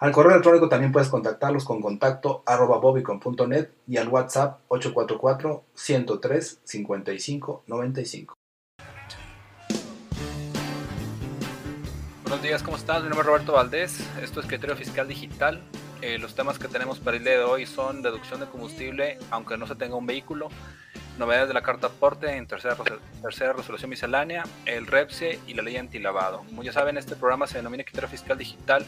Al correo electrónico también puedes contactarlos con contacto arroba bobicon.net y al WhatsApp 844-103-5595. Buenos días, ¿cómo estás? Mi nombre es Roberto Valdés, esto es Criterio Fiscal Digital. Eh, los temas que tenemos para el día de hoy son deducción de combustible, aunque no se tenga un vehículo, novedades de la carta aporte en tercera, tercera resolución miscelánea, el REPSE y la ley antilavado. Como ya saben, este programa se denomina Criterio Fiscal Digital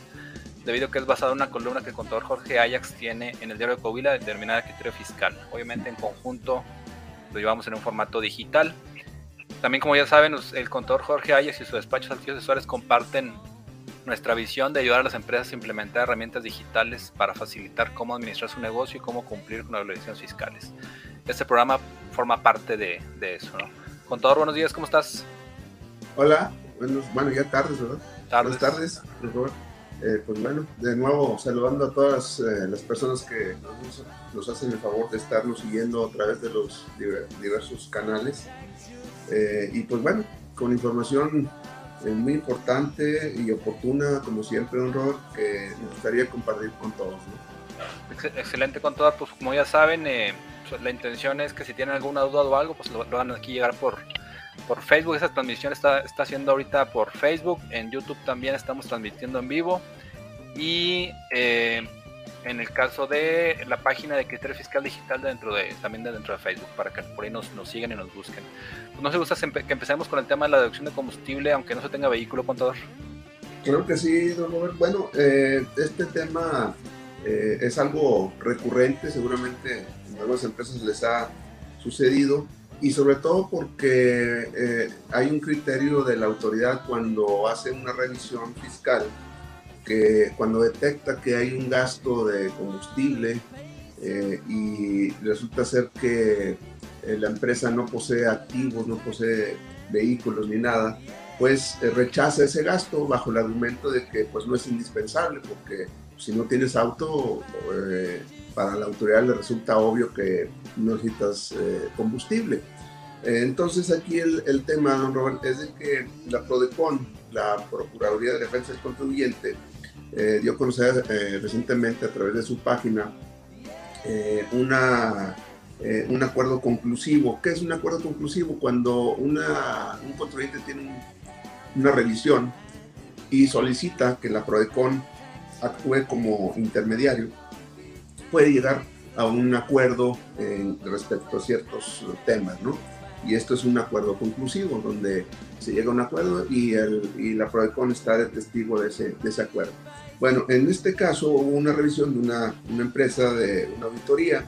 debido a que es basado en una columna que el contador Jorge Ajax tiene en el diario de Coahuila determinada criterio fiscal. Obviamente en conjunto lo llevamos en un formato digital. También como ya saben, el contador Jorge Ajax y su despacho Saltillo Asesores comparten nuestra visión de ayudar a las empresas a implementar herramientas digitales para facilitar cómo administrar su negocio y cómo cumplir con las obligaciones fiscales. Este programa forma parte de, eso. ¿no? Contador, buenos días, ¿cómo estás? Hola, buenos, bueno, ya tardes, ¿verdad? Tardes. Buenas tardes, por favor. Eh, pues bueno, de nuevo saludando a todas eh, las personas que nos, hacen el favor de estarnos siguiendo a través de los diversos canales. Eh, y pues bueno, con información muy importante y oportuna, como siempre, un rol que me gustaría compartir con todos. Excelente con todas, pues como ya saben, pues, la intención es que si tienen alguna duda o algo, pues lo, lo van aquí llegar por, por Facebook. Esa transmisión está, está haciendo ahorita por Facebook. En YouTube también estamos transmitiendo en vivo. Y eh, en el caso de la página de criterio fiscal digital dentro de, también dentro de Facebook, para que por ahí nos, nos sigan y nos busquen. Pues no se gusta que empecemos con el tema de la deducción de combustible, aunque no se tenga vehículo, contador. Creo que sí, don Robert. Bueno, eh, este tema eh, es algo recurrente, seguramente en algunas empresas les ha sucedido y sobre todo porque eh, hay un criterio de la autoridad cuando hace una revisión fiscal, que cuando detecta que hay un gasto de combustible eh, y resulta ser que eh, la empresa no posee activos, no posee vehículos ni nada, pues rechaza ese gasto bajo el argumento de que pues no es indispensable, porque si no tienes auto, para la autoridad le resulta obvio que no necesitas eh, combustible. Eh, entonces aquí el, tema, don Robert, es de que la PRODECON, la Procuraduría de Defensa del Contribuyente, eh, dio a conocer recientemente a través de su página un acuerdo conclusivo. ¿Qué es un acuerdo conclusivo? Cuando una, un contribuyente tiene una revisión y solicita que la PRODECON actúe como intermediario, puede llegar a un acuerdo respecto a ciertos temas, ¿no? Y esto es un acuerdo conclusivo, donde se llega a un acuerdo y, el, y la PRODECON está de testigo de ese, de ese acuerdo. Bueno, en este caso hubo una revisión de una, una empresa de una auditoría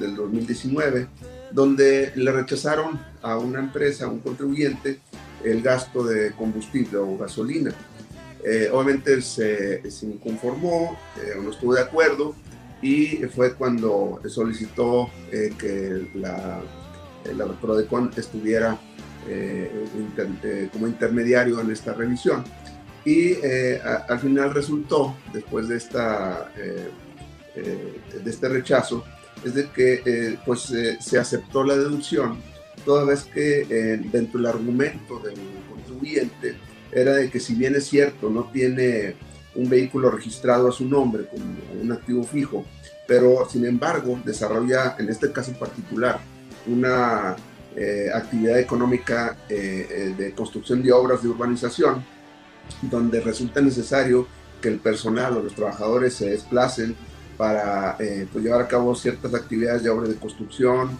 del 2019, donde le rechazaron a una empresa, a un contribuyente, el gasto de combustible o gasolina. Eh, obviamente se, se inconformó, eh, no estuvo de acuerdo y fue cuando solicitó eh, que la, la PRODECON estuviera eh, eh, como intermediario en esta revisión. Y al final resultó, después de, esta, de este rechazo, es de que pues, se aceptó la deducción, toda vez que dentro del argumento del contribuyente era de que si bien es cierto, no tiene un vehículo registrado a su nombre como un activo fijo, pero sin embargo desarrolla en este caso en particular una eh, actividad económica eh, eh, de construcción de obras de urbanización, donde resulta necesario que el personal o los trabajadores se desplacen para pues, llevar a cabo ciertas actividades de obras de construcción,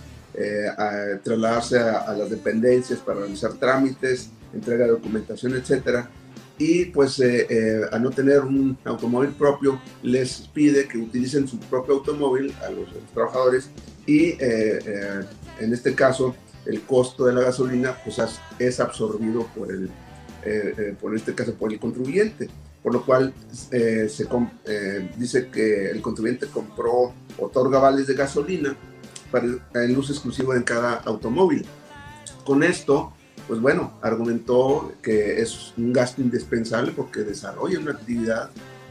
trasladarse a, a, las dependencias para realizar trámites, entrega de documentación, etcétera y pues eh, eh, a no tener un automóvil propio les pide que utilicen su propio automóvil a los, trabajadores y eh, en este caso el costo de la gasolina pues es absorbido por el por este caso por el contribuyente por lo cual eh, se eh, dice que el contribuyente compró, otorga vales de gasolina para el uso exclusivo de cada automóvil. Con esto, pues bueno, argumentó que es un gasto indispensable porque desarrolla una actividad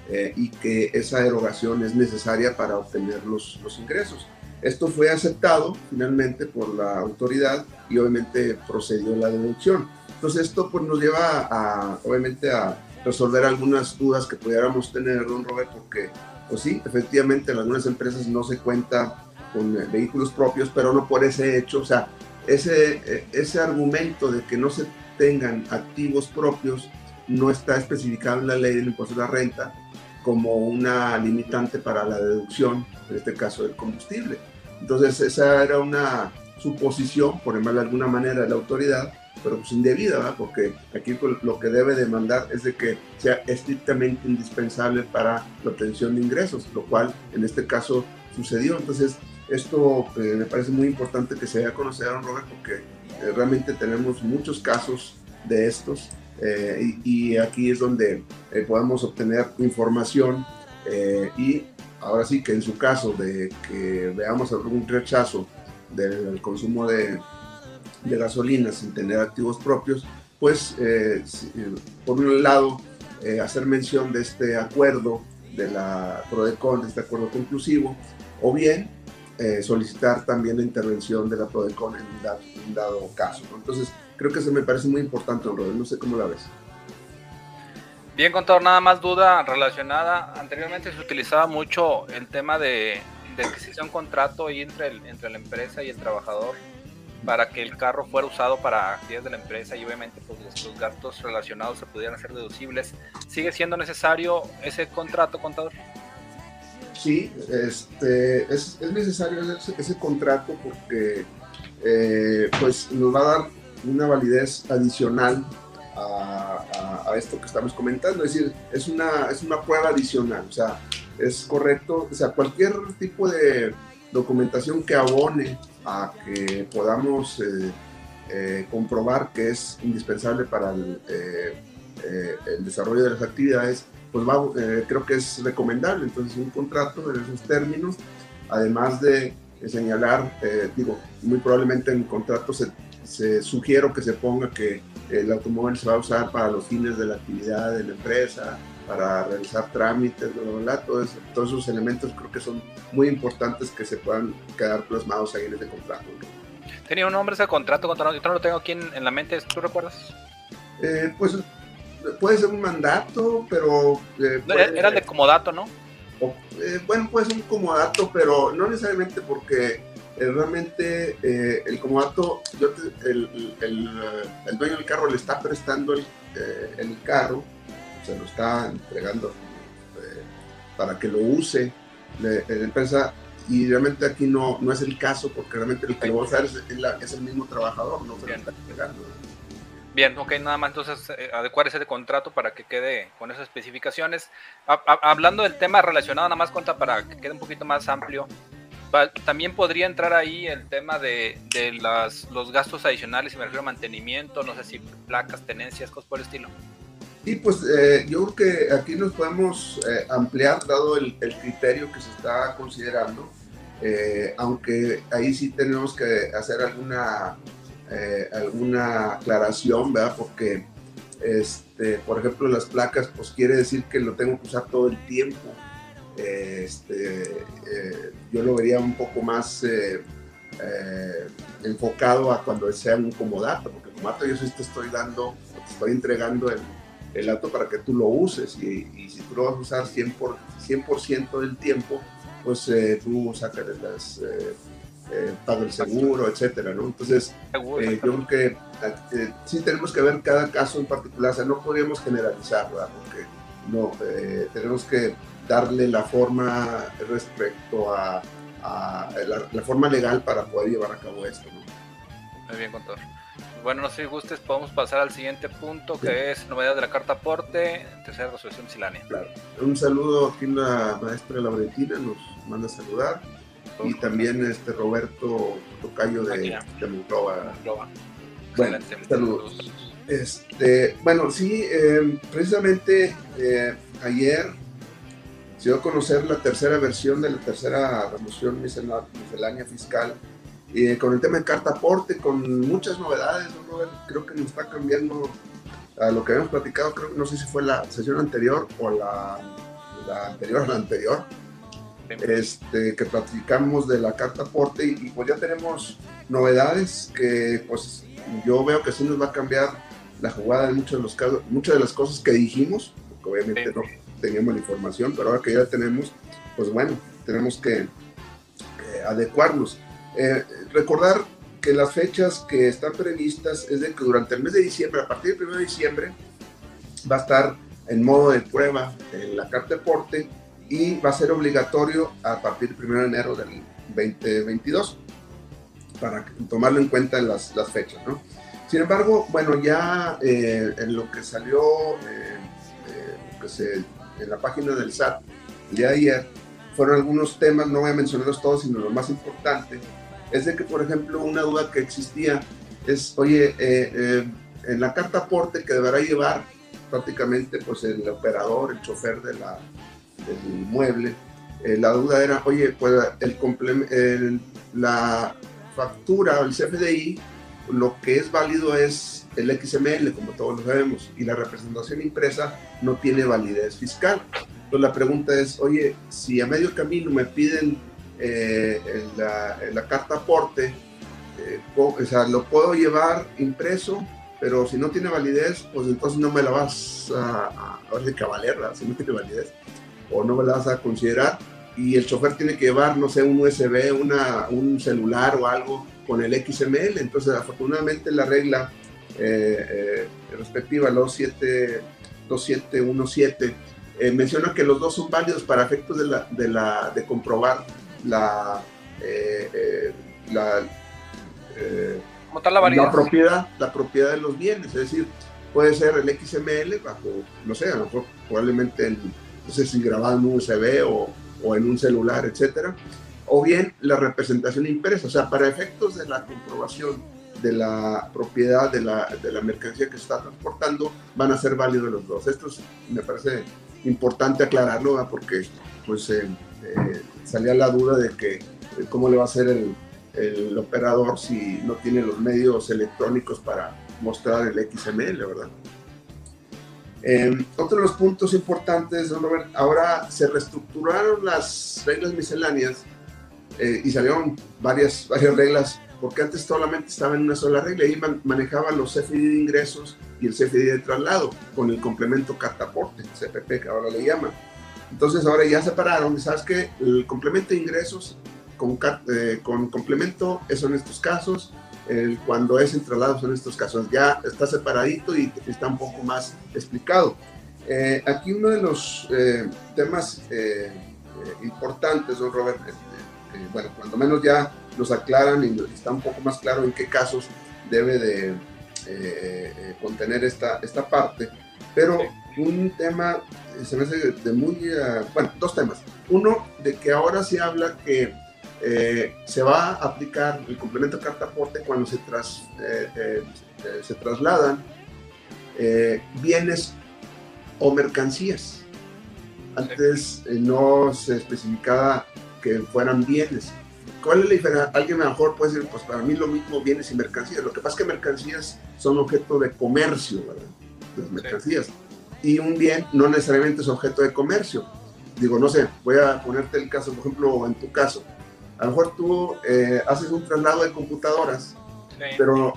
eh, y que esa erogación es necesaria para obtener los, los ingresos. Esto fue aceptado finalmente por la autoridad y obviamente procedió la deducción. Entonces esto pues nos lleva a, obviamente a resolver algunas dudas que pudiéramos tener, don Roberto, porque pues sí, efectivamente en algunas empresas no se cuenta con eh, vehículos propios, pero no por ese hecho, o sea, ese, eh, ese argumento de que no se tengan activos propios no está especificado en la ley del impuesto de la renta como una limitante para la deducción, en este caso del combustible. Entonces esa era una suposición, por llamarla de alguna manera, de la autoridad, pero pues indebida, ¿verdad? porque aquí lo que debe demandar es de que sea estrictamente indispensable para la obtención de ingresos, lo cual en este caso sucedió. Entonces, esto eh, me parece muy importante que se haya conocido, Robert, porque eh, realmente tenemos muchos casos de estos eh, y, aquí es donde podemos obtener información y ahora sí que en su caso de que veamos algún rechazo del consumo de de gasolina sin tener activos propios, pues por un lado hacer mención de este acuerdo de la PRODECON, de este acuerdo conclusivo, o bien solicitar también la intervención de la PRODECON en un dado, caso. Entonces, creo que eso me parece muy importante, Rodrigo. No sé cómo la ves. Bien, contador, nada más duda relacionada. Anteriormente se utilizaba mucho el tema de, de que se hiciera un contrato ahí entre, entre la empresa y el trabajador para que el carro fuera usado para actividades de la empresa y obviamente pues, los, gastos relacionados se pudieran hacer deducibles. ¿Sigue siendo necesario ese contrato, contador? Sí, este, es, necesario ese, contrato porque eh, pues nos va a dar una validez adicional a, esto que estamos comentando. Es decir, es una, es una prueba adicional. O sea, es correcto. O sea, cualquier tipo de documentación que abone a que podamos eh, eh, comprobar que es indispensable para el, desarrollo de las actividades, pues creo que es recomendable. Entonces, un contrato en esos términos, además de señalar, digo, muy probablemente en el contrato se, se sugiero que se ponga que el automóvil se va a usar para los fines de la actividad de la empresa, para realizar trámites, bla, Todos, esos elementos creo que son muy importantes que se puedan quedar plasmados ahí en ese contrato. ¿Tenía un nombre ese contrato? Yo no lo tengo aquí en, la mente, ¿tú recuerdas? Eh, pues puede ser un mandato, pero... Eh, era de comodato, ¿no? Eh, bueno, puede ser un comodato, pero no necesariamente porque realmente el comodato, el, el, dueño del carro le está prestando el, el carro se lo está entregando eh, para que lo use la, empresa y realmente aquí no, no es el caso porque realmente el que lo va a usar es, el mismo trabajador, no se lo está entregando. Bien, ok, nada más entonces eh, adecuar ese contrato para que quede con esas especificaciones. hablando del tema relacionado, nada más cuenta para que quede un poquito más amplio. También podría entrar ahí el tema de, de las, los gastos adicionales, y me refiero a mantenimiento, no sé si placas, tenencias, cosas por el estilo. Y pues eh, yo creo que aquí nos podemos eh, ampliar dado el, criterio que se está considerando, eh, aunque ahí sí tenemos que hacer alguna, alguna aclaración, ¿verdad? Porque, este, por ejemplo, las placas, pues quiere decir que lo tengo que usar todo el tiempo. Este, yo lo vería un poco más enfocado a cuando sea un comodato, porque comodato yo sí te estoy dando, te estoy entregando el el auto para que tú lo uses y, si tú lo vas a usar 100%, por, 100 del tiempo, pues eh, tú sacas las, eh, eh el seguro, etcétera, ¿no? Entonces, eh, yo creo que sí tenemos que ver cada caso en particular, o sea, no podríamos generalizar, ¿verdad? Porque no, tenemos que darle la forma respecto a, la, forma legal para poder llevar a cabo esto, ¿no? Muy bien, contador. Bueno, no sé si gustes, podemos pasar al siguiente punto que es novedad de la carta aporte, tercera resolución miscelánea. Claro. Un saludo aquí la maestra Laurentina, nos manda a saludar. Y también este Roberto Tocayo de, de Monclova. Bueno, saludos. Este, bueno, sí, eh, precisamente eh, ayer se dio a conocer la tercera versión de la tercera remoción miscelánea fiscal y con el tema de carta aporte, con muchas novedades, creo que nos está cambiando a lo que habíamos platicado, creo, no sé si fue la sesión anterior o la, la anterior a la anterior, este, que platicamos de la carta aporte y, pues ya tenemos novedades que pues yo veo que sí nos va a cambiar la jugada en muchos de los casos, muchas de las cosas que dijimos, porque obviamente no teníamos la información, pero ahora que ya la tenemos, pues bueno, tenemos que eh, adecuarnos. Eh, recordar que las fechas que están previstas es de que durante el mes de diciembre, a partir del 1 de diciembre, va a estar en modo de prueba en la carta de porte y va a ser obligatorio a partir del 1 de enero del 2022 para tomarlo en cuenta en las, las fechas. ¿no? Sin embargo, bueno, ya eh, en lo que salió que se, en la página del SAT de ayer, fueron algunos temas, no voy a mencionarlos todos, sino lo más importante, es de que, por ejemplo, una duda que existía es, oye, eh, eh, en la carta aporte que deberá llevar prácticamente pues el operador, el chofer de la, del inmueble, eh, la duda era, oye, pues el, el, la factura el CFDI, lo que es válido es el XML, como todos lo sabemos, y la representación impresa no tiene validez fiscal. Entonces la pregunta es, oye, si a medio camino me piden eh, en, la, carta aporte, eh, o sea, lo puedo llevar impreso, pero si no tiene validez, pues entonces no me la vas a, a, ver que valer, si no tiene validez, o no me la vas a considerar, y el chofer tiene que llevar, no sé, un USB, una, un celular o algo con el XML, entonces afortunadamente la regla eh, respectiva, los 2717, menciona que los dos son válidos para efectos de, la, de, la, de comprobar la, eh, eh, la, eh, la, la, propiedad, la propiedad de los bienes, es decir, puede ser el XML bajo, no sé, a lo mejor probablemente el, no sé si grabado en un USB o, o en un celular, etcétera, o bien la representación impresa, o sea, para efectos de la comprobación de la propiedad de la, de la mercancía que se está transportando, van a ser válidos los dos. Esto me parece importante aclararlo, porque pues eh, eh, salía la duda de que eh, cómo le va a hacer el, el, operador si no tiene los medios electrónicos para mostrar el XML, ¿verdad? Eh, otro de los puntos importantes, don Robert, ahora se reestructuraron las reglas misceláneas y salieron varias, varias reglas, porque antes solamente estaba en una sola regla y manejaban los CFDI de ingresos y el CFDI de traslado con el complemento cartaporte, CPP que ahora le llaman. Entonces ahora ya separaron, ¿sabes qué? El complemento de ingresos con, eh, con complemento estos casos, el, cuando es en traslado son estos casos. Ya está separadito y está un poco más explicado. Eh, aquí uno de los eh, temas importantes, don Robert, bueno, cuando menos ya nos aclaran y está un poco más claro en qué casos debe de contener esta, esta parte, pero un tema se me hace de muy, eh, bueno, dos temas. Uno, de que ahora se habla que eh, se va a aplicar el complemento carta aporte cuando se, tras, eh, se trasladan bienes o mercancías. Antes no se especificaba que fueran bienes. ¿Cuál es la diferencia? Alguien mejor puede decir, pues para mí lo mismo bienes y mercancías. Lo que pasa es que mercancías son objeto de comercio, ¿verdad? Las mercancías y un bien no necesariamente es objeto de comercio. Digo, no sé, voy a ponerte el caso, por ejemplo, en tu caso. A lo mejor tú eh, haces un traslado de computadoras, pero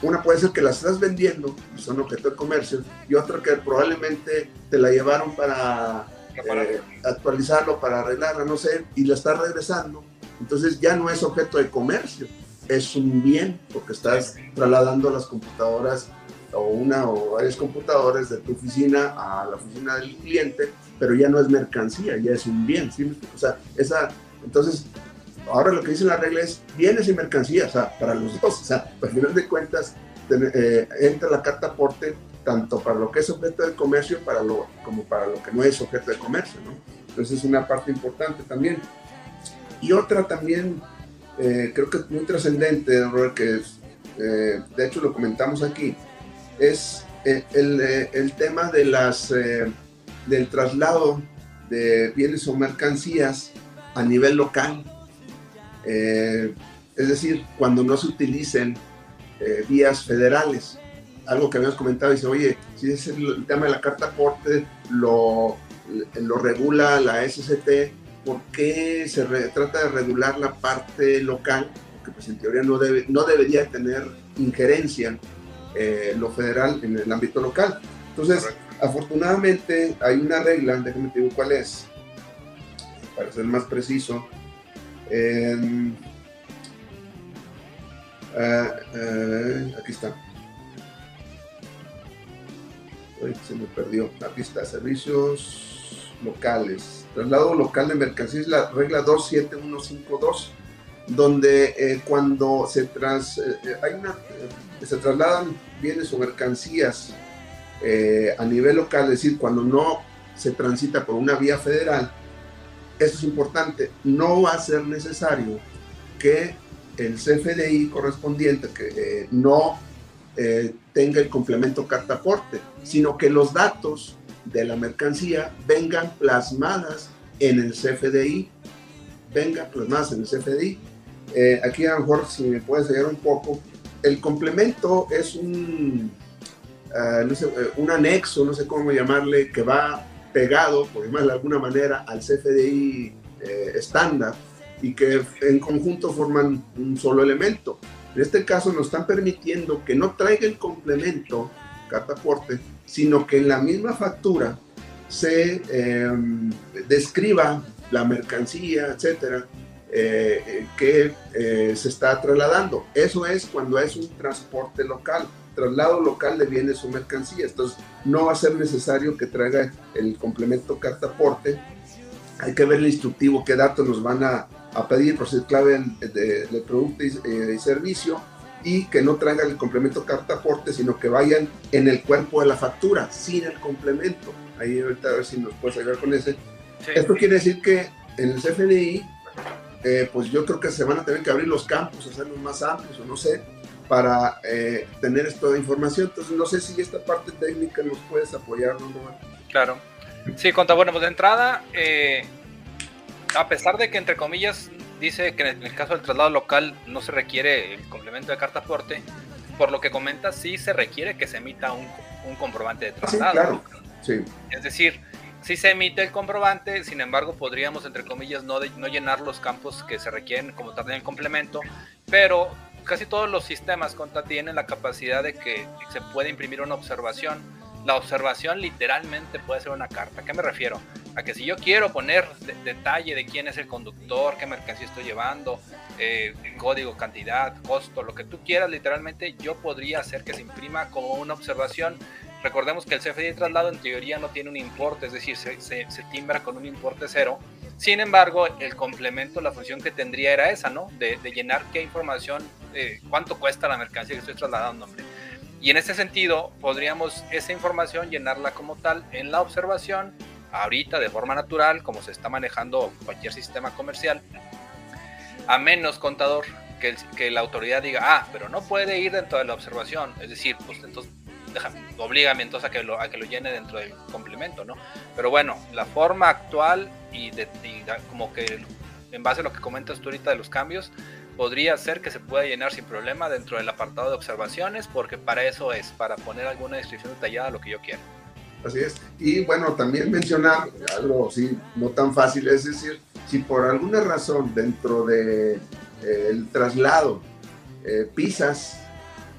una puede ser que las estás vendiendo, son objeto de comercio, y otra que probablemente te la llevaron para eh, actualizarlo, para arreglarla, no sé, y la estás regresando. Entonces ya no es objeto de comercio, es un bien, porque estás trasladando las computadoras o una o varios computadores de tu oficina a la oficina del cliente, pero ya no es mercancía, ya es un bien, ¿sí? O sea, esa, entonces, ahora lo que dice la regla es bienes y mercancías, o sea, para los dos, o sea, al final de cuentas, eh, entra la carta aporte tanto para lo que es objeto de comercio para lo, como para lo que no es objeto de comercio, ¿no? Entonces es una parte importante también. Y otra también, eh, creo que muy trascendente, que es, eh, de hecho lo comentamos aquí, es eh, el, el, tema de las, eh, del traslado de bienes o mercancías a nivel local. Eh, es decir, cuando no se utilicen eh, vías federales. Algo que habíamos comentado, dice, oye, si es el, tema de la carta aporte, lo, lo regula la SCT, ¿por qué se trata de regular la parte local? Porque pues en teoría no, debe, no debería tener injerencia eh, lo federal en el ámbito local. Entonces, afortunadamente hay una regla, déjame te digo cuál es, para ser más preciso. Eh, aquí está. se me perdió. Aquí está, servicios locales. Traslado local de mercancías, la regla 27152, donde eh, cuando se, tras, eh, hay una, se trasladan bienes o mercancías a nivel local, es decir, cuando no se transita por una vía federal, eso es importante, no va a ser necesario que el CFDI correspondiente que eh, no eh, tenga el complemento carta aporte, sino que los datos de la mercancía vengan plasmadas en el CFDI, vengan plasmadas en el CFDI. Eh, aquí a lo mejor si me puedes ayudar un poco, el complemento es un, un anexo, no sé cómo llamarle, que va pegado, por llamarlo de alguna manera, al CFDI estándar y que en conjunto forman un solo elemento. En este caso nos están permitiendo que no traiga el complemento carta aporte, sino que en la misma factura se em, describa la mercancía, etcétera, eh, que eh, se está trasladando. Eso es cuando es un transporte local, traslado local de bienes o mercancías. Entonces, no va a ser necesario que traiga el complemento carta aporte. Hay que ver el instructivo, qué datos nos van a, a pedir por ser clave de, producto y, servicio y que no traigan el complemento carta aporte, sino que vayan en el cuerpo de la factura, sin el complemento. Ahí ahorita a ver si nos puedes ayudar con ese. Esto quiere decir que en el CFDI, eh, pues yo creo que se van a tener que abrir los campos, hacerlos más amplios o no sé, para eh, tener esta información. Entonces no sé si esta parte técnica nos puedes apoyar, ¿no? Claro. Sí, conta, bueno, pues de entrada, eh, a pesar de que, entre comillas, dice que en el caso del traslado local no se requiere el complemento de carta aporte, por lo que comenta, sí se requiere que se emita un, comprobante de traslado. Sí, Es decir, sí se emite el comprobante, sin embargo, podríamos, entre comillas, no, no llenar los campos que se requieren como tal en el complemento, pero casi todos los sistemas conta tienen la capacidad de que se puede imprimir una observación la observación literalmente puede ser una carta. ¿A qué me refiero? A que si yo quiero poner detalle de quién es el conductor, qué mercancía estoy llevando, eh, código, cantidad, costo, lo que tú quieras, literalmente yo podría hacer que se imprima como una observación. Recordemos que el CFDI de traslado en teoría no tiene un importe, es decir, se, se, timbra con un importe cero. Sin embargo, el complemento, la función que tendría era esa, ¿no? De, llenar qué información, eh, cuánto cuesta la mercancía que estoy trasladando, hombre y en ese sentido, podríamos esa información llenarla como tal en la observación, ahorita de forma natural, como se está manejando cualquier sistema comercial, a menos contador que la autoridad diga, ah, pero no puede ir dentro de la observación. Es decir, pues entonces oblígame entonces a que, lo, a que lo llene dentro del complemento, ¿no? Pero bueno, la forma actual y, de, y como que en base a lo que comentas tú ahorita de los cambios, podría ser que se pueda llenar sin problema dentro del apartado de observaciones, porque para eso es, para poner alguna descripción detallada de lo que yo quiero. Así es. Y bueno, también mencionar algo sí, no tan fácil, es decir, si por alguna razón dentro del de, eh, traslado eh, pisas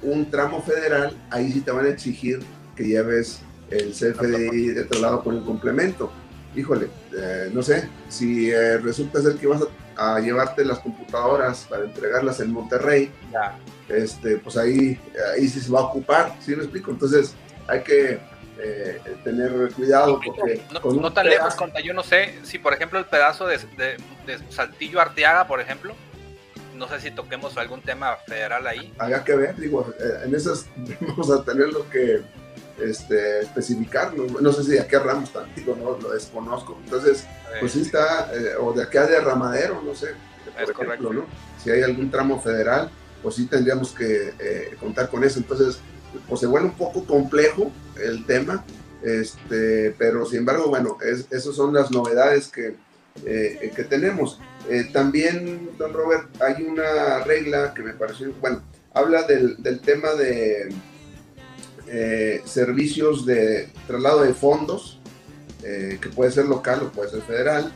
un tramo federal, ahí sí te van a exigir que lleves el CFDI de traslado con el complemento. Híjole, eh, no sé, si resulta ser que vas a a llevarte las computadoras para entregarlas en Monterrey, este, pues ahí, ahí sí se va a ocupar, ¿sí me explico? Entonces hay que eh, tener cuidado porque... No, tan lejos, conta, yo no sé si por ejemplo el pedazo de, Saltillo Arteaga, por ejemplo, no sé si toquemos algún tema federal ahí. Había que ver, digo, eh, en esas vamos a tener lo que este, especificar, no, sé si de aquí a Ramos Tantito, no lo desconozco. Entonces, pues sí está, eh, o de acá de Ramadero, no sé, por ejemplo, ¿no? Si hay algún tramo federal, pues sí tendríamos que eh, contar con eso. Entonces, pues se vuelve un poco complejo el tema, Este, pero sin embargo, bueno, es, esas son las novedades que, eh, que tenemos. Eh, también, don Robert, hay una regla que me pareció, bueno, habla del, del tema de eh, servicios de traslado de fondos, que puede ser local o puede ser federal.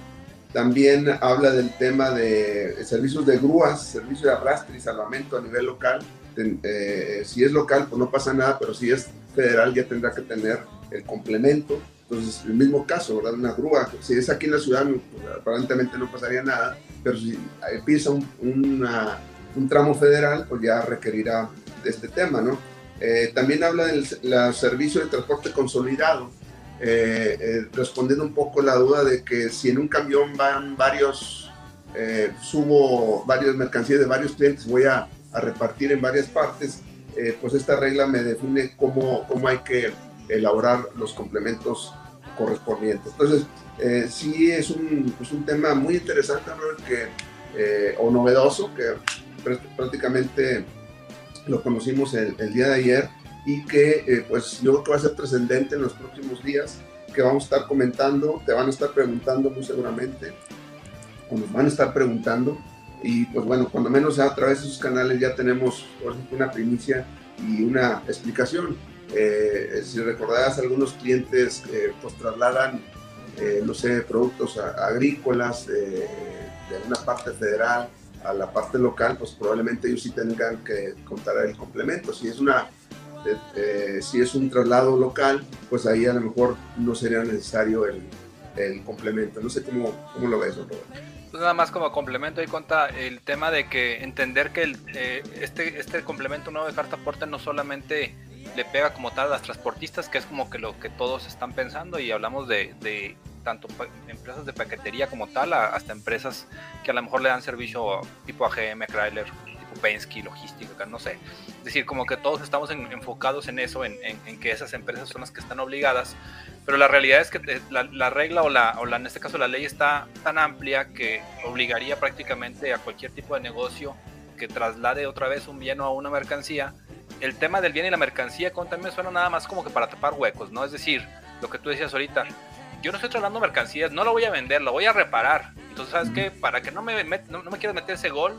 También habla del tema de servicios de grúas, servicio de arrastre y salvamento a nivel local. si es local, pues no pasa nada, pero si es federal ya tendrá que tener el complemento. Entonces, el mismo caso, ¿verdad? Una grúa, si es aquí en la ciudad, pues, aparentemente no pasaría nada, pero si empieza un, un, tramo federal, pues ya requerirá de este tema, ¿no? Eh, también habla del servicio de transporte consolidado, eh, eh, respondiendo un poco la duda de que si en un camión van varios, subo varias mercancías de varios clientes, voy a, a repartir en varias partes, pues esta regla me define cómo, cómo hay que elaborar los complementos correspondientes. Entonces, eh, sí es un, pues un, tema muy interesante, que, eh, o novedoso, que prácticamente lo conocimos el, día de ayer y que eh, pues yo creo que va a ser trascendente en los próximos días, que vamos a estar comentando, te van a estar preguntando muy seguramente, o nos van a estar preguntando, y pues bueno, cuando menos a través de sus canales ya tenemos una primicia y una explicación eh, si recordarás, algunos clientes eh, pues trasladan, eh, no sé, productos agrícolas de una parte federal a la parte local, pues probablemente ellos sí tengan que contar el complemento. Si es una si es un traslado local, pues ahí a lo mejor no sería necesario el, el complemento. No sé cómo, cómo lo ves, Roberto. Pues nada más como complemento y cuenta el tema de que entender que el, este, este complemento nuevo de carta aporte no solamente le pega como tal a las transportistas, que es como que lo que todos están pensando y hablamos de, de tanto empresas de paquetería como tal, hasta empresas que a lo mejor le dan servicio tipo AGM, Chrysler, tipo Penske, logística, no sé. Es decir, como que todos estamos enfocados en eso, en, en, que esas empresas son las que están obligadas, pero la realidad es que eh, la, la regla o, la, o la, en este caso la ley está tan amplia que obligaría prácticamente a cualquier tipo de negocio que traslade otra vez un bien o una mercancía el tema del bien y la mercancía con también suena nada más como que para tapar huecos, ¿no? Es decir, lo que tú decías ahorita, yo no estoy trasladando mercancías, no lo voy a vender, lo voy a reparar. Entonces, ¿sabes qué? Para que no me, no, me quieras meter ese gol,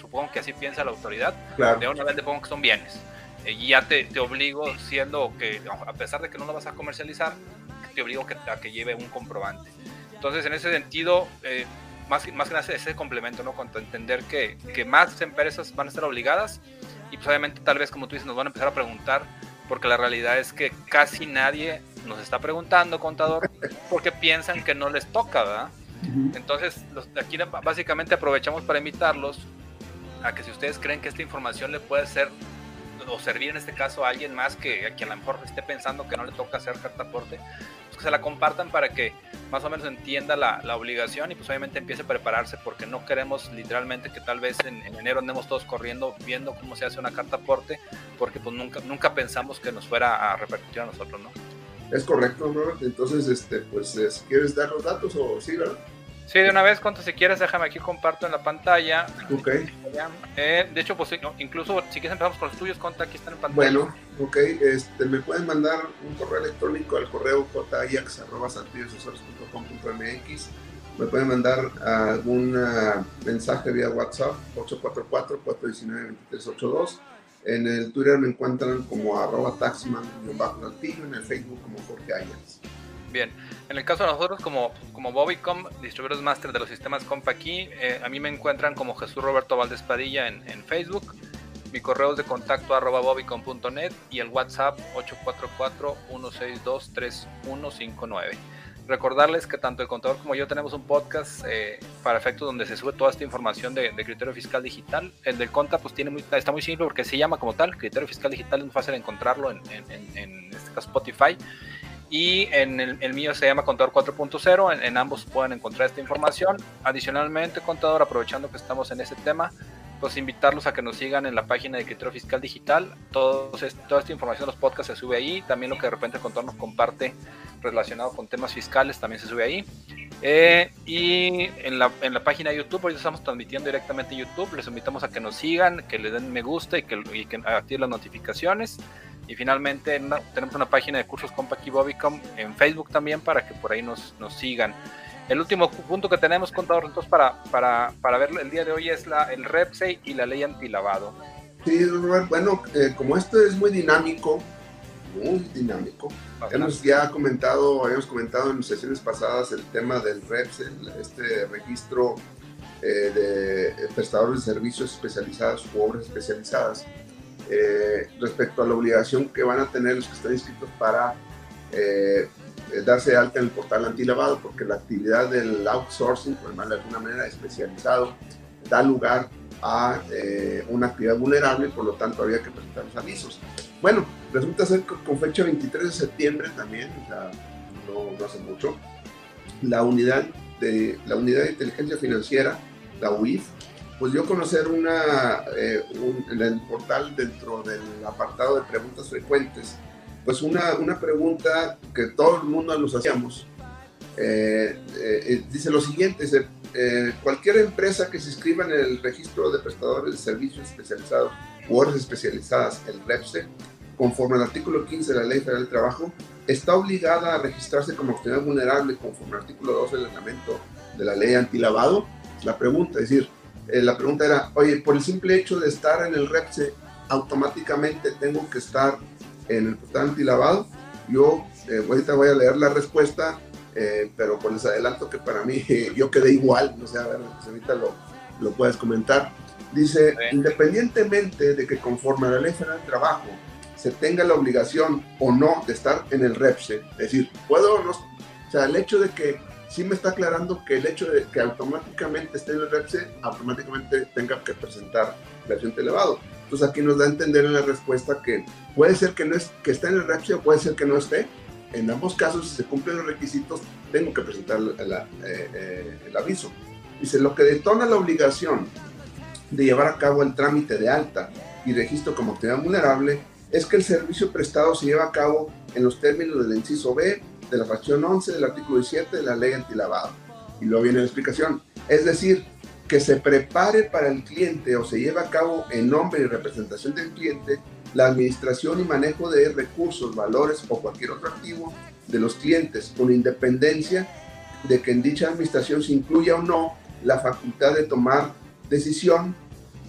supongo que así piensa la autoridad, de una vez te pongo que son bienes. Eh, y ya te, te, obligo, siendo que, a pesar de que no lo vas a comercializar, te obligo que, a que lleve un comprobante. Entonces, en ese sentido, eh, más, más que nada ese complemento, ¿no? Con entender que, que más empresas van a estar obligadas y pues obviamente tal vez como tú dices nos van a empezar a preguntar porque la realidad es que casi nadie nos está preguntando, contador, porque piensan que no les toca, ¿verdad? Entonces, los, aquí básicamente aprovechamos para invitarlos a que si ustedes creen que esta información le puede ser o servir en este caso a alguien más que a quien a lo mejor esté pensando que no le toca hacer carta aporte, pues que se la compartan para que más o menos entienda la, la, obligación y pues obviamente empiece a prepararse porque no queremos literalmente que tal vez en, enero andemos todos corriendo viendo cómo se hace una carta aporte porque pues nunca, nunca pensamos que nos fuera a repercutir a nosotros, ¿no? Es correcto, Robert. Entonces, este, pues, si ¿quieres dar los datos o sí, verdad? Sí, de una vez, cuanto si quieres, déjame aquí comparto en la pantalla. Ok. Eh, de hecho, pues incluso si quieres empezamos con los tuyos, conta, aquí están en pantalla. Bueno, ok, este, me pueden mandar un correo electrónico al correo jayax.com.mx me pueden mandar algún mensaje vía WhatsApp 844-419-2382. En el Twitter me encuentran como arroba taxman-nativo, en el Facebook como Jorge Ajax. Bien, en el caso de nosotros como, como Bobbycom, distribuidores master de los sistemas comp aquí, eh, a mí me encuentran como Jesús Roberto Valdés Padilla en, Facebook. Mi correo es de contacto arroba bobbycom.net y el WhatsApp 844-162-3159. Recordarles que tanto el contador como yo tenemos un podcast eh, para efectos donde se sube toda esta información de, criterio fiscal digital. El del Conta pues tiene muy, está muy simple porque se llama como tal, criterio fiscal digital, es muy fácil encontrarlo en, en, en este caso Spotify y en el, mío se llama Contador 4.0. En, ambos pueden encontrar esta información. Adicionalmente, Contador, aprovechando que estamos en ese tema, pues invitarlos a que nos sigan en la página de Criterio Fiscal Digital. toda esta información los podcasts se sube ahí. También lo que de repente el Contador comparte relacionado con temas fiscales también se sube ahí. Eh, y en la, en la, página de YouTube, hoy estamos transmitiendo directamente en YouTube. Les invitamos a que nos sigan, que le den me gusta y que, activen las notificaciones. Y finalmente tenemos una página de cursos Compa Bobicom en Facebook también para que por ahí nos, nos sigan. El último punto que tenemos, contador, entonces para, para, para ver el día de hoy es la, el REPSE y la ley antilavado. Sí, bueno, eh, como esto es muy dinámico, muy dinámico, hemos ya comentado, habíamos comentado en sesiones pasadas el tema del REPSE, este registro eh, de prestadores de servicios especializados u obras especializadas, eh, respecto a la obligación que van a tener los que están inscritos para eh, darse de alta en el portal antilavado, porque la actividad del outsourcing, por de alguna manera, especializado, da lugar a eh, una actividad vulnerable, por lo tanto había que presentar los avisos. Bueno, resulta ser que con fecha 23 de septiembre también, no, hace mucho, la unidad, de, la unidad de inteligencia financiera, la UIF, pues dio a conocer una, eh, en el portal dentro del apartado de preguntas frecuentes pues una, una pregunta que todo el mundo nos hacíamos. Eh, eh, dice lo siguiente, eh, cualquier empresa que se inscriba en el registro de prestadores de servicios especializados u horas especializadas, el REPSE, conforme al artículo 15 de la Ley Federal del Trabajo, está obligada a registrarse como actividad vulnerable conforme al artículo 12 del reglamento de la ley antilavado. La pregunta, es decir, la pregunta era, oye, por el simple hecho de estar en el REPSE, automáticamente tengo que estar en el portal antilavado. Yo eh, ahorita voy a leer la respuesta, eh, pero pues les adelanto que para mí yo quedé igual, no sé, a ver, si ahorita lo, lo puedes comentar. Dice, independientemente de que conforme a la ley federal del trabajo se tenga la obligación o no de estar en el REPSE, es decir, puedo o no, o sea, el hecho de que sí me está aclarando que el hecho de que automáticamente esté en el REPSE, automáticamente tenga que presentar la acción elevado. Entonces aquí nos da a entender en la respuesta que puede ser que, no es, que esté en el REPSI o puede ser que no esté. En ambos casos, si se cumplen los requisitos, tengo que presentar eh, eh, el aviso. Dice, lo que detona la obligación de llevar a cabo el trámite de alta y registro como actividad vulnerable es que el servicio prestado se lleva a cabo en los términos del inciso B de la fracción 11 del artículo 17 de la ley antilavado. Y luego viene la explicación. Es decir, que se prepare para el cliente o se lleve a cabo en nombre y representación del cliente la administración y manejo de recursos, valores o cualquier otro activo de los clientes, con independencia de que en dicha administración se incluya o no la facultad de tomar decisión,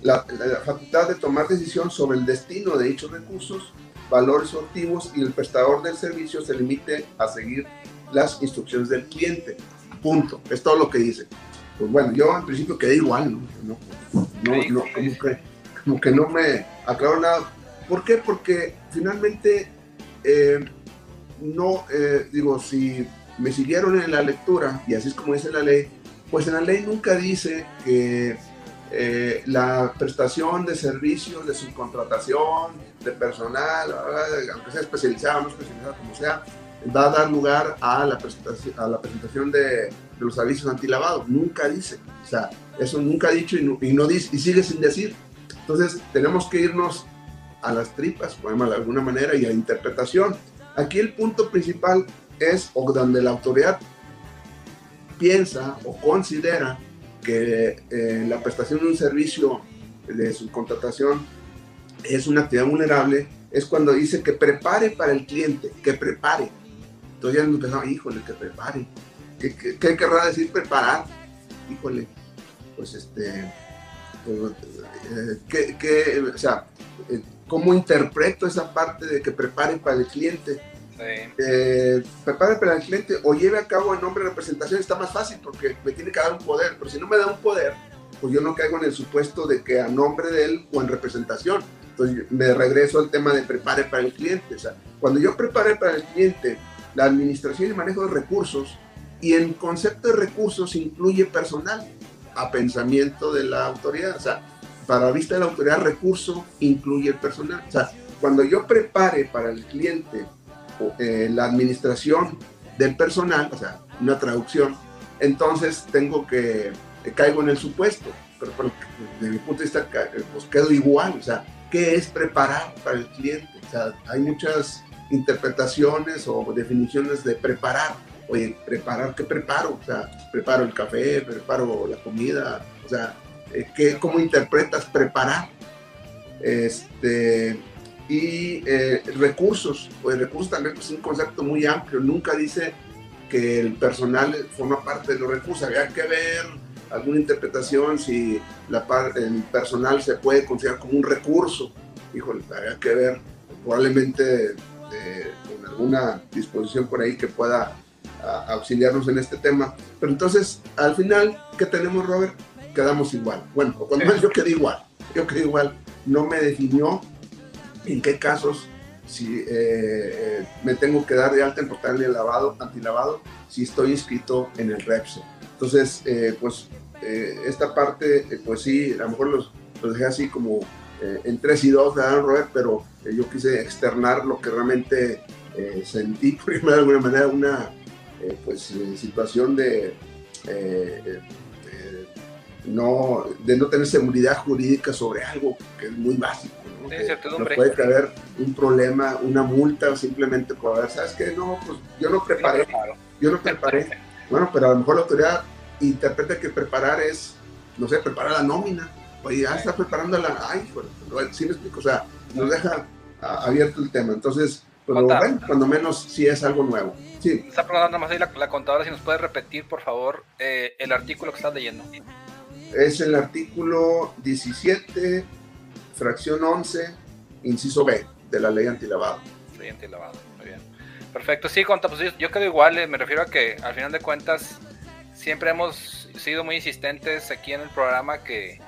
la, facultad de tomar decisión sobre el destino de dichos recursos, valores o activos y el prestador del servicio se limite a seguir las instrucciones del cliente. Punto. Es todo lo que dice pues bueno, yo al principio quedé igual, ¿no? no, no, como, que, como que no me aclaró nada. ¿Por qué? Porque finalmente, eh, no, eh, digo, si me siguieron en la lectura, y así es como dice la ley, pues en la ley nunca dice que eh, la prestación de servicios, de subcontratación, de personal, aunque sea especializado o no especializado, como sea, va a dar lugar a la presentación, a la presentación de, los avisos antilavado. Nunca dice. O sea, eso nunca ha dicho y no, dice, y sigue sin decir. Entonces, tenemos que irnos a las tripas, podemos de alguna manera, y a interpretación. Aquí el punto principal es o donde la autoridad piensa o considera que eh, la prestación de un servicio de subcontratación es una actividad vulnerable, es cuando dice que prepare para el cliente, que prepare. Entonces ya nos pensamos, híjole, que prepare. ¿Qué, qué, querrá decir preparar? Híjole, pues este, pues, eh, ¿qué, o sea, eh, ¿cómo interpreto esa parte de que prepare para el cliente? Eh, prepare para el cliente o lleve a cabo en nombre de representación está más fácil porque me tiene que dar un poder, pero si no me da un poder, pues yo no caigo en el supuesto de que a nombre de él o en representación. Entonces me regreso al tema de prepare para el cliente. O sea, cuando yo prepare para el cliente la administración y manejo de recursos, y en concepto de recursos incluye personal, a pensamiento de la autoridad. O sea, para vista de la autoridad, recurso incluye el personal. O sea, cuando yo prepare para el cliente eh, la administración del personal, o sea, una traducción, entonces tengo que, eh, caigo en el supuesto, pero, desde mi punto de vista, pues quedo igual, o sea, ¿qué es preparar para el cliente? O sea, hay muchas interpretaciones o definiciones de preparar. Oye, preparar, ¿qué preparo? O sea, preparo el café, preparo la comida, o sea, eh, ¿qué, ¿cómo interpretas preparar? Este, Y eh, recursos, pues recursos también es un concepto muy amplio, nunca dice que el personal forma parte de los recursos, había que ver alguna interpretación si la el personal se puede considerar como un recurso, híjole, habría que ver probablemente eh, con alguna disposición por ahí que pueda auxiliarnos en este tema. Pero entonces, al final, ¿qué tenemos, Robert? Quedamos igual. Bueno, cuando más yo quedé igual. Yo quedé igual. No me definió en qué casos si eh, eh, me tengo que dar de alta en portal de lavado, antilavado, si estoy inscrito en el REPSE. Entonces, eh, pues esta parte, pues sí, a lo mejor los, los dejé así como en 3 y 2, ¿verdad, Robert? Pero yo quise externar lo que realmente sentí, por de alguna manera, una pues, situación de no, de no tener seguridad jurídica sobre algo que es muy básico. ¿no? puede caer un problema, una multa, simplemente por haber, ¿sabes qué? No, pues yo no preparé, yo no preparé. Bueno, pero a lo mejor la autoridad interpreta que preparar es, no sé, preparar la nómina. Oye, ya está preparando la. Ay, bueno, sí me explico, o sea, nos deja abierto el tema. Entonces, pues bueno, cuando menos sí es algo nuevo. Sí. Está preguntando más ahí la, la, contadora si nos puede repetir, por favor, eh, el artículo que estás leyendo es el artículo 17, fracción 11, inciso B de la ley antilavado. Ley antilavado, muy bien. Perfecto, sí, conta, pues yo, quedo igual, eh, me refiero a que al final de cuentas siempre hemos sido muy insistentes aquí en el programa que,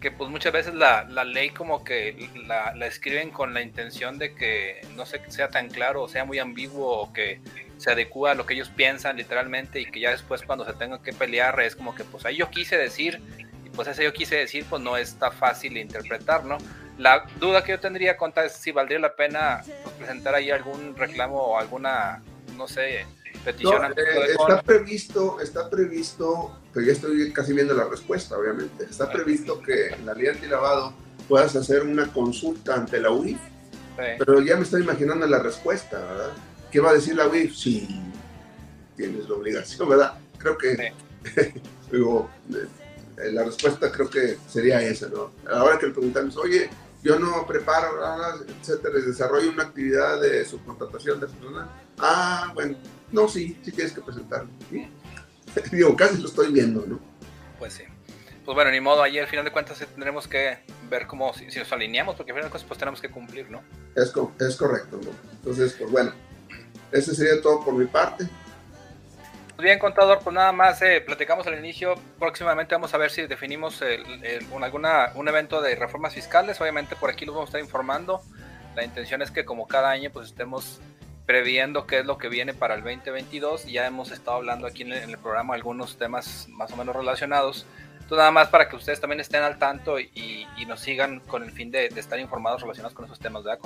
que pues muchas veces la, la ley como que la, la, escriben con la intención de que no sé, sea tan claro o sea muy ambiguo o que se adecua a lo que ellos piensan literalmente y que ya después cuando se tengan que pelear es como que pues ahí yo quise decir y pues ese yo quise decir pues no está fácil de interpretar, ¿no? La duda que yo tendría contar es si valdría la pena pues, presentar ahí algún reclamo o alguna, no sé, petición. Eh, está previsto, está previsto, pero ya estoy casi viendo la respuesta, obviamente. Está previsto que en la ley antilavado puedas hacer una consulta ante la UIF, pero ya me estoy imaginando la respuesta, ¿verdad? ¿Qué va a decir la UIF? Sí, tienes la obligación, ¿verdad? Creo que, digo, eh, la respuesta creo que sería esa, ¿no? Ahora que le preguntamos, oye, yo no preparo, etcétera, desarrollo una actividad de subcontratación de personal. Ah, bueno, no, sí, sí tienes que presentarlo. Digo, casi lo estoy viendo, ¿no? Pues sí. Pues bueno, ni modo, ahí al final de cuentas tendremos que ver cómo, si, nos alineamos, porque al final de cuentas pues tenemos que cumplir, ¿no? Es, es correcto, ¿no? Entonces, pues bueno, ese sería todo por mi parte. Muy bien, contador, pues nada más eh, platicamos al inicio. Próximamente vamos a ver si definimos un, alguna, un evento de reformas fiscales. Obviamente por aquí los vamos a estar informando. La intención es que como cada año pues estemos previendo qué es lo que viene para el 2022. Ya hemos estado hablando aquí en el, programa algunos temas más o menos relacionados. Entonces nada más para que ustedes también estén al tanto y, nos sigan con el fin de, estar informados relacionados con esos temas de la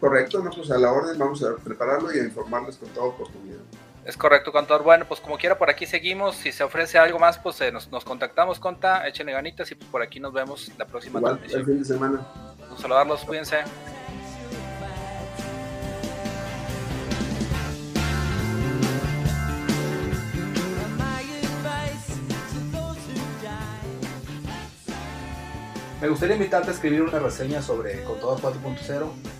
Correcto, no, pues a la orden vamos a prepararlo y a informarles con toda oportunidad. Es correcto, contador. Bueno, pues como quiera, por aquí seguimos. Si se ofrece algo más, pues eh, nos, contactamos, conta, échenle ganitas y pues por aquí nos vemos la próxima Igual, el fin de semana. Un saludarlos, cuídense. Me gustaría invitarte a escribir una reseña sobre Contador 4.0